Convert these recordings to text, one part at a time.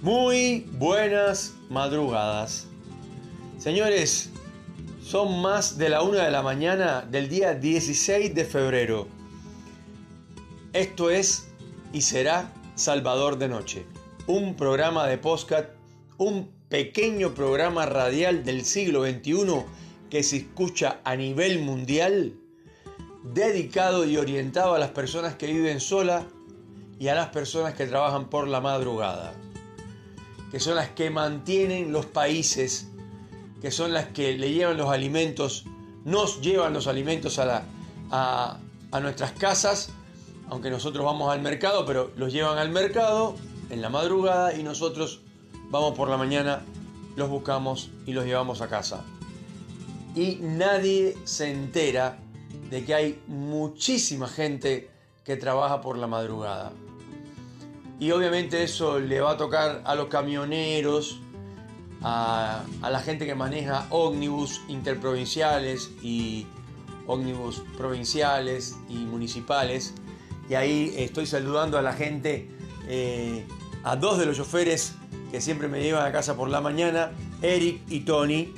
Muy buenas madrugadas. Señores, son más de la una de la mañana del día 16 de febrero. Esto es y será Salvador de Noche, un programa de podcast, un pequeño programa radial del siglo XXI que se escucha a nivel mundial, dedicado y orientado a las personas que viven solas y a las personas que trabajan por la madrugada que son las que mantienen los países, que son las que le llevan los alimentos, nos llevan los alimentos a, la, a, nuestras casas, aunque nosotros vamos al mercado, pero los llevan al mercado en la madrugada y nosotros vamos por la mañana, los buscamos y los llevamos a casa. Y nadie se entera de que hay muchísima gente que trabaja por la madrugada. Y obviamente eso le va a tocar a los camioneros, a, la gente que maneja ómnibus interprovinciales y ómnibus provinciales y municipales. Y ahí estoy saludando a la gente, eh, a dos de los choferes que siempre me llevan a casa por la mañana, Eric y Tony,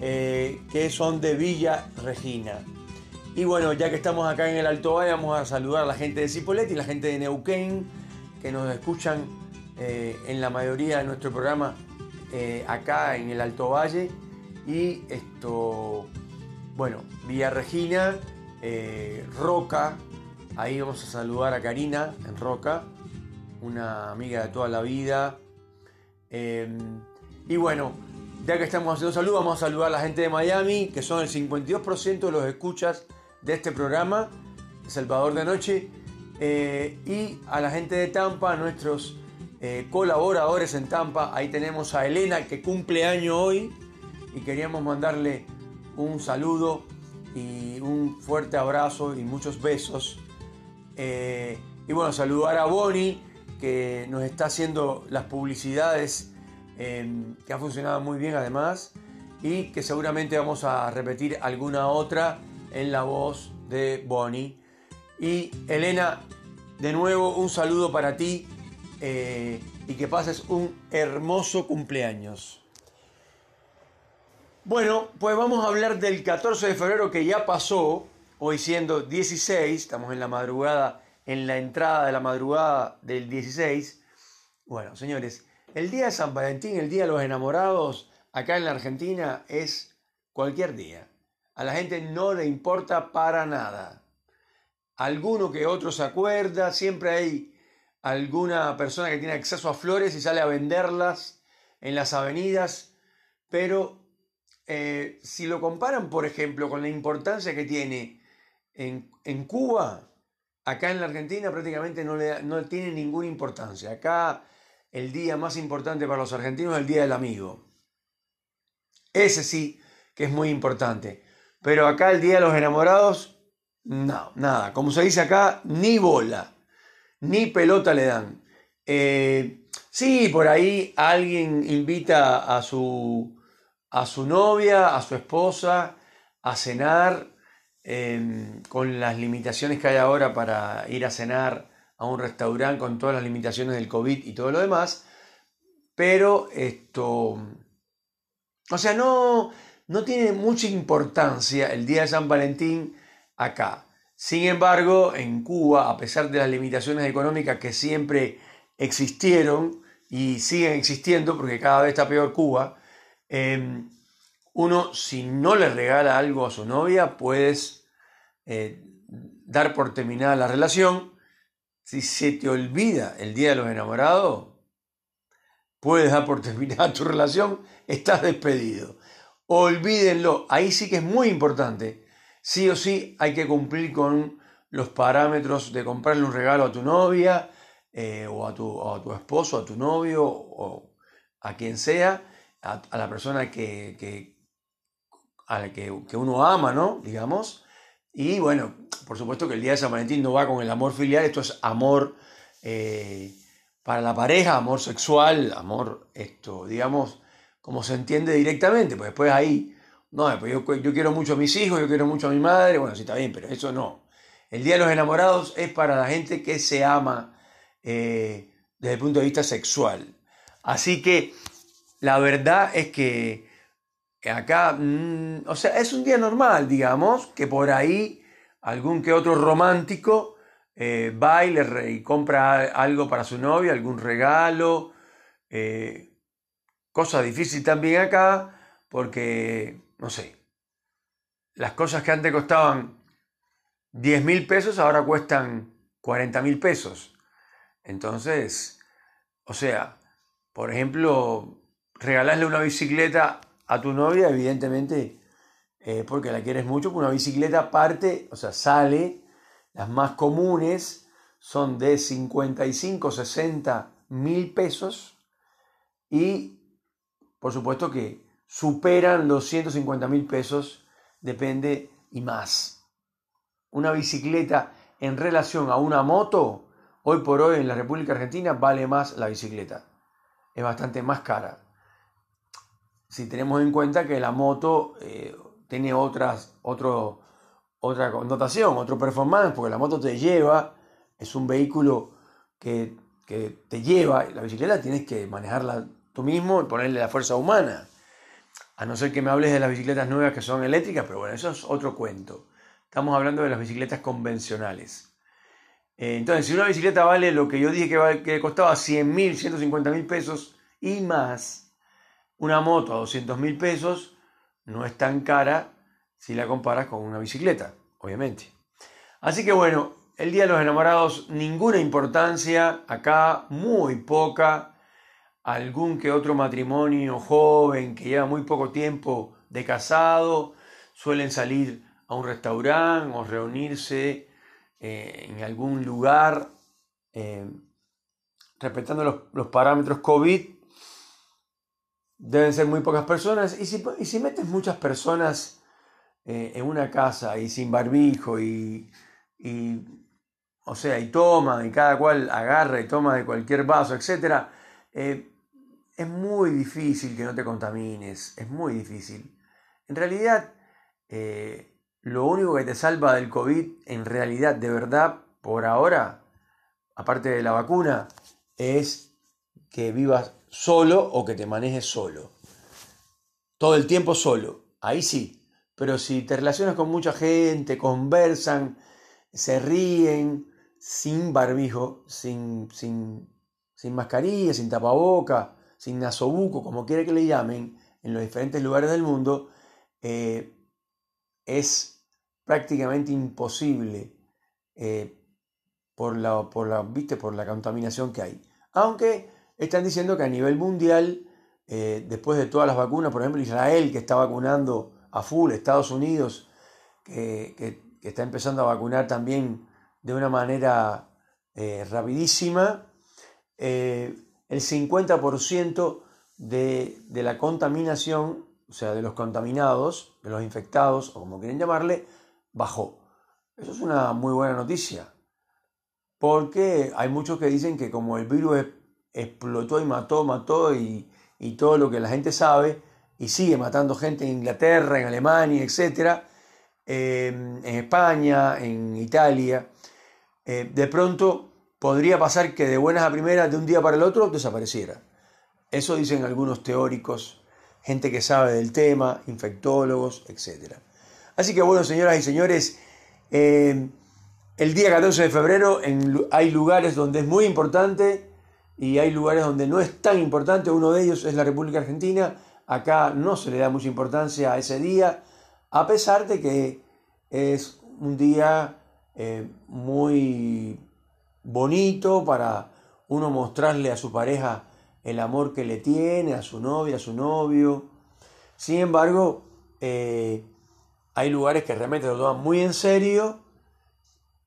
eh, que son de Villa Regina. Y bueno, ya que estamos acá en el Alto Valle, vamos a saludar a la gente de Cipolletti la gente de Neuquén, que nos escuchan eh, en la mayoría de nuestro programa eh, acá en el Alto Valle. Y esto, bueno, Villa Regina, eh, Roca, ahí vamos a saludar a Karina en Roca, una amiga de toda la vida. Em, y bueno, ya que estamos haciendo saludos, vamos a saludar a la gente de Miami, que son el 52% de los escuchas de este programa, Salvador de Noche. Eh, y a la gente de Tampa, a nuestros eh, colaboradores en Tampa. Ahí tenemos a Elena que cumple año hoy y queríamos mandarle un saludo y un fuerte abrazo y muchos besos. Eh, y bueno, saludar a Bonnie que nos está haciendo las publicidades que ha funcionado muy bien además y que seguramente vamos a repetir alguna otra en la voz de Bonnie. Y Elena, de nuevo un saludo para ti eh, y que pases un hermoso cumpleaños. Bueno, pues vamos a hablar del 14 de febrero que ya pasó, hoy siendo 16, estamos en la madrugada, en la entrada de la madrugada del 16. Bueno, señores, el día de San Valentín, el día de los enamorados, acá en la Argentina es cualquier día. A la gente no le importa para nada alguno que otro se acuerda, siempre hay alguna persona que tiene acceso a flores y sale a venderlas en las avenidas, pero eh, si lo comparan, por ejemplo, con la importancia que tiene en, Cuba, acá en la Argentina prácticamente no, le, no tiene ninguna importancia. Acá el día más importante para los argentinos es el Día del Amigo. Ese sí que es muy importante. Pero acá el Día de los Enamorados no, nada. Como se dice acá, ni bola, ni pelota le dan. Eh, sí, por ahí alguien invita a su, a su novia, a su esposa, a cenar, em, con las limitaciones que hay ahora para ir a cenar a un restaurante con todas las limitaciones del COVID y todo lo demás. Pero esto, o sea, no, no tiene mucha importancia el día de San Valentín acá. Sin embargo, en Cuba, a pesar de las limitaciones económicas que siempre existieron y siguen existiendo, porque cada vez está peor Cuba, em, uno si no le regala algo a su novia, puedes eh, dar por terminada la relación. Si se te olvida el día de los enamorados, puedes dar por terminada tu relación, estás despedido. Olvídenlo, ahí sí que es muy importante sí o sí hay que cumplir con los parámetros de comprarle un regalo a tu novia eh, o, a tu, a tu, esposo, a tu novio o a quien sea, a, la persona que, a la que, uno ama, ¿no? Digamos. Y bueno, por supuesto que el día de San Valentín no va con el amor filial, esto es amor eh, para la pareja, amor sexual, amor, esto, digamos, como se entiende directamente, pues después ahí no, pues yo, quiero mucho a mis hijos, yo quiero mucho a mi madre, bueno, sí está bien, pero eso no. El Día de los Enamorados es para la gente que se ama eh, desde el punto de vista sexual. Así que la verdad es que acá, mm, o sea, es un día normal, digamos, que por ahí algún que otro romántico eh, va y, compra algo para su novia, algún regalo. Eh, cosa difícil también acá, porque, no sé, las cosas que antes costaban 10 mil pesos ahora cuestan 40 mil pesos. Entonces, o sea, por ejemplo, regalarle una bicicleta a tu novia, evidentemente, porque la quieres mucho, una bicicleta parte, o sea, sale, las más comunes son de 55, 60 mil pesos. Y por supuesto que superan los 150 mil pesos, depende y más. Una bicicleta en relación a una moto, hoy por hoy en la República Argentina vale más la bicicleta. Es bastante más cara. Si tenemos en cuenta que la moto eh, tiene otras, otro, otra connotación, otro performance, porque la moto te lleva, es un vehículo que, que te lleva, la bicicleta tienes que manejarla tú mismo y ponerle la fuerza humana. A no ser que me hables de las bicicletas nuevas que son eléctricas, pero bueno, eso es otro cuento. Estamos hablando de las bicicletas convencionales. Eh, entonces, si una bicicleta vale lo que yo dije que, que costaba 100 mil, 150 mil pesos y más, una moto a 200 mil pesos no es tan cara si la comparas con una bicicleta, obviamente. Así que bueno, el Día de los Enamorados, ninguna importancia, acá muy poca algún que otro matrimonio joven que lleva muy poco tiempo de casado, suelen salir a un restaurante o reunirse eh, en algún lugar eh, respetando los, parámetros COVID. Deben ser muy pocas personas y si, y si metes muchas personas eh, en una casa y sin barbijo y, y, o sea, y toma y cada cual agarra y toma de cualquier vaso, etc., es muy difícil que no te contamines, es muy difícil. En realidad, eh, lo único que te salva del COVID, en realidad, de verdad, por ahora, aparte de la vacuna, es que vivas solo o que te manejes solo. Todo el tiempo solo, ahí sí. Pero si te relacionas con mucha gente, conversan, se ríen, sin barbijo, sin, sin, sin mascarilla, sin tapaboca, sin nasobuco, como quiera que le llamen, en los diferentes lugares del mundo, eh, es prácticamente imposible eh, por, la, por, la, ¿viste? por la contaminación que hay. Aunque están diciendo que a nivel mundial, eh, después de todas las vacunas, por ejemplo Israel que está vacunando a full, Estados Unidos que, que, está empezando a vacunar también de una manera rapidísima, el 50% de, de, la contaminación, o sea, de los contaminados, de los infectados, o como quieren llamarle, bajó. Eso es una muy buena noticia, porque hay muchos que dicen que como el virus explotó y mató, mató y, todo lo que la gente sabe, y sigue matando gente en Inglaterra, en Alemania, etc., eh, en España, en Italia, eh, de pronto podría pasar que de buenas a primeras, de un día para el otro, desapareciera. Eso dicen algunos teóricos, gente que sabe del tema, infectólogos, etc. Así que bueno, señoras y señores, eh, el día 14 de febrero hay lugares donde es muy importante y hay lugares donde no es tan importante. Uno de ellos es la República Argentina. Acá no se le da mucha importancia a ese día, a pesar de que es un día eh, muy bonito para uno mostrarle a su pareja el amor que le tiene, a su novia, a su novio. Sin embargo, eh, hay lugares que realmente lo toman muy en serio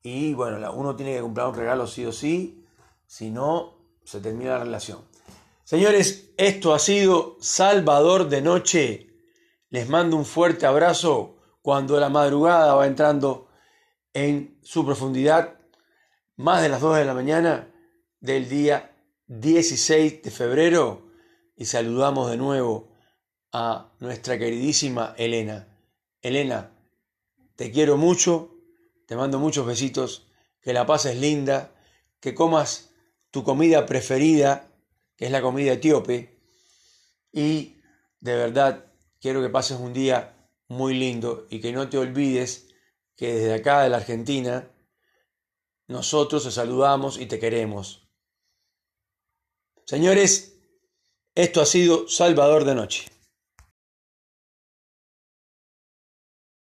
y bueno, uno tiene que comprar un regalo sí o sí, si no, se termina la relación. Señores, esto ha sido Salvador de Noche. Les mando un fuerte abrazo cuando la madrugada va entrando en su profundidad más de las 2 de la mañana del día 16 de febrero y saludamos de nuevo a nuestra queridísima Elena. Elena, te quiero mucho, te mando muchos besitos, que la pases linda, que comas tu comida preferida, que es la comida etíope. Y de verdad quiero que pases un día muy lindo y que no te olvides que desde acá de la Argentina nosotros te saludamos y te queremos. Señores, esto ha sido Salvador de Noche.